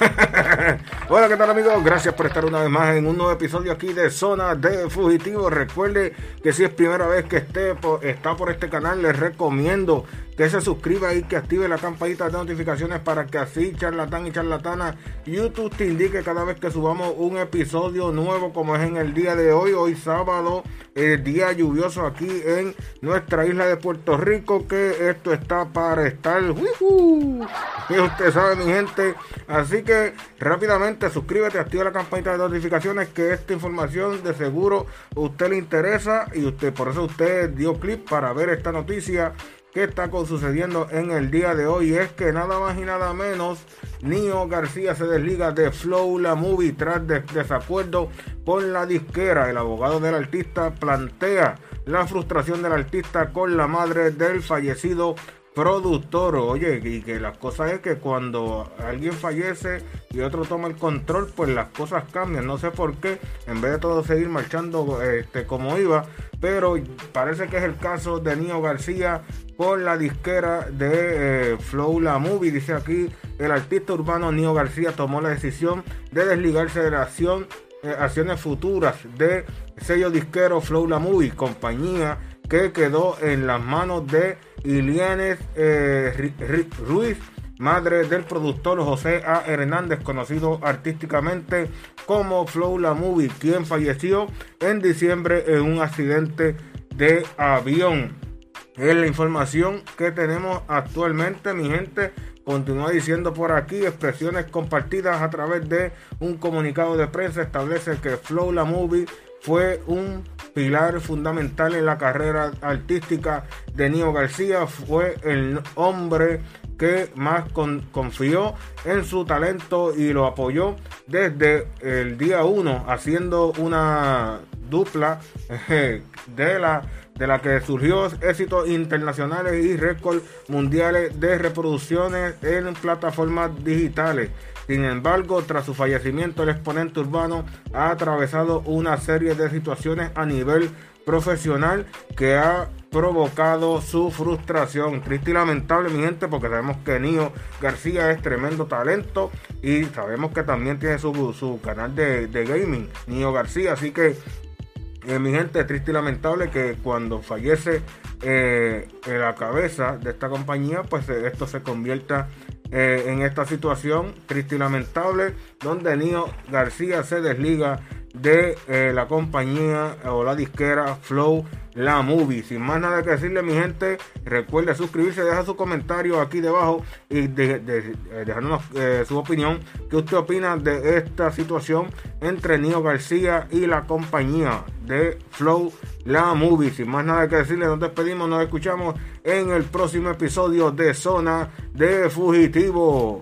Hola, ¿qué tal amigos? Gracias por estar una vez más en un nuevo episodio aquí de Zona de Fugitivo. Recuerde que si es primera vez que esté está por este canal, les recomiendo que se suscriba y que active la campanita de notificaciones para que así charlatán y charlatana YouTube te indique cada vez que subamos un episodio nuevo como es en el día de hoy, hoy sábado, el día lluvioso aquí en nuestra isla de Puerto Rico, que esto está para estar, y usted sabe mi gente, así que rápidamente suscríbete, activa la campanita de notificaciones que esta información de seguro usted le interesa y usted por eso usted dio clip para ver esta noticia que está sucediendo en el día de hoy es que nada más y nada menos Nio García se desliga de Flow la Movie tras desacuerdo con la disquera. El abogado del artista plantea la frustración del artista con la madre del fallecido productor. Oye, y que las cosas es que cuando alguien fallece y otro toma el control, pues las cosas cambian. No sé por qué, en vez de todo seguir marchando este, como iba, pero parece que es el caso de Nio García con la disquera de eh, Flow La Movie. Dice aquí, el artista urbano Nio García tomó la decisión de desligarse de la eh, acciones futuras de sello disquero Flow La Movie, compañía que quedó en las manos de Ilianes eh, Ruiz, madre del productor José A. Hernández, conocido artísticamente como Flow La Movie, quien falleció en diciembre en un accidente de avión. Es la información que tenemos actualmente, mi gente. Continúa diciendo por aquí expresiones compartidas a través de un comunicado de prensa establece que Flow La Movie fue un pilar fundamental en la carrera artística de Nio García, fue el hombre que más confió en su talento y lo apoyó desde el día 1, haciendo una dupla de la de la que surgió éxitos internacionales y récords mundiales de reproducciones en plataformas digitales. Sin embargo, tras su fallecimiento, el exponente urbano ha atravesado una serie de situaciones a nivel profesional que ha provocado su frustración. Triste y lamentable, mi gente, porque sabemos que Nio García es tremendo talento y sabemos que también tiene su, canal de, gaming, Nio García. Así que, eh, mi gente, triste y lamentable que cuando fallece eh, la cabeza de esta compañía, pues eh, esto se convierta en esta situación triste y lamentable, donde Nio García se desliga de eh, la compañía o la disquera Flow La Movie. Sin más nada que decirle, mi gente, recuerde suscribirse, deja su comentario aquí debajo y eh, dejarnos su opinión. ¿Qué usted opina de esta situación entre Nio García y la compañía de Flow La Movie? Sin más nada que decirle, nos despedimos, nos escuchamos en el próximo episodio de Zona de Fugitivo.